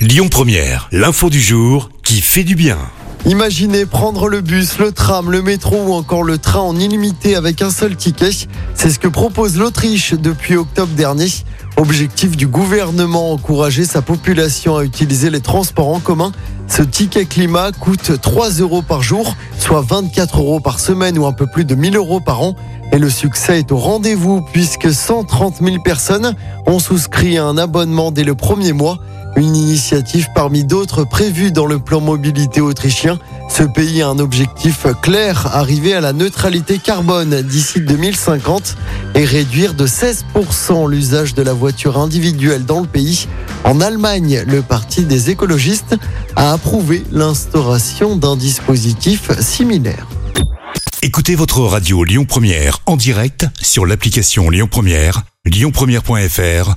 Lyon Première, l'info du jour qui fait du bien. Imaginez prendre le bus, le tram, le métro ou encore le train en illimité avec un seul ticket. C'est ce que propose l'Autriche depuis octobre dernier. Objectif du gouvernement, encourager sa population à utiliser les transports en commun. Ce ticket climat coûte 3 euros par jour, soit 24 euros par semaine ou un peu plus de 1000 euros par an. Et le succès est au rendez-vous puisque 130 000 personnes ont souscrit à un abonnement dès le premier mois. Une initiative parmi d'autres prévues dans le plan mobilité autrichien. Ce pays a un objectif clair, arriver à la neutralité carbone d'ici 2050 et réduire de 16% l'usage de la voiture individuelle dans le pays. En Allemagne, le Parti des écologistes a approuvé l'instauration d'un dispositif similaire. Écoutez votre radio Lyon Première en direct sur l'application Lyon Première, lyonpremière.fr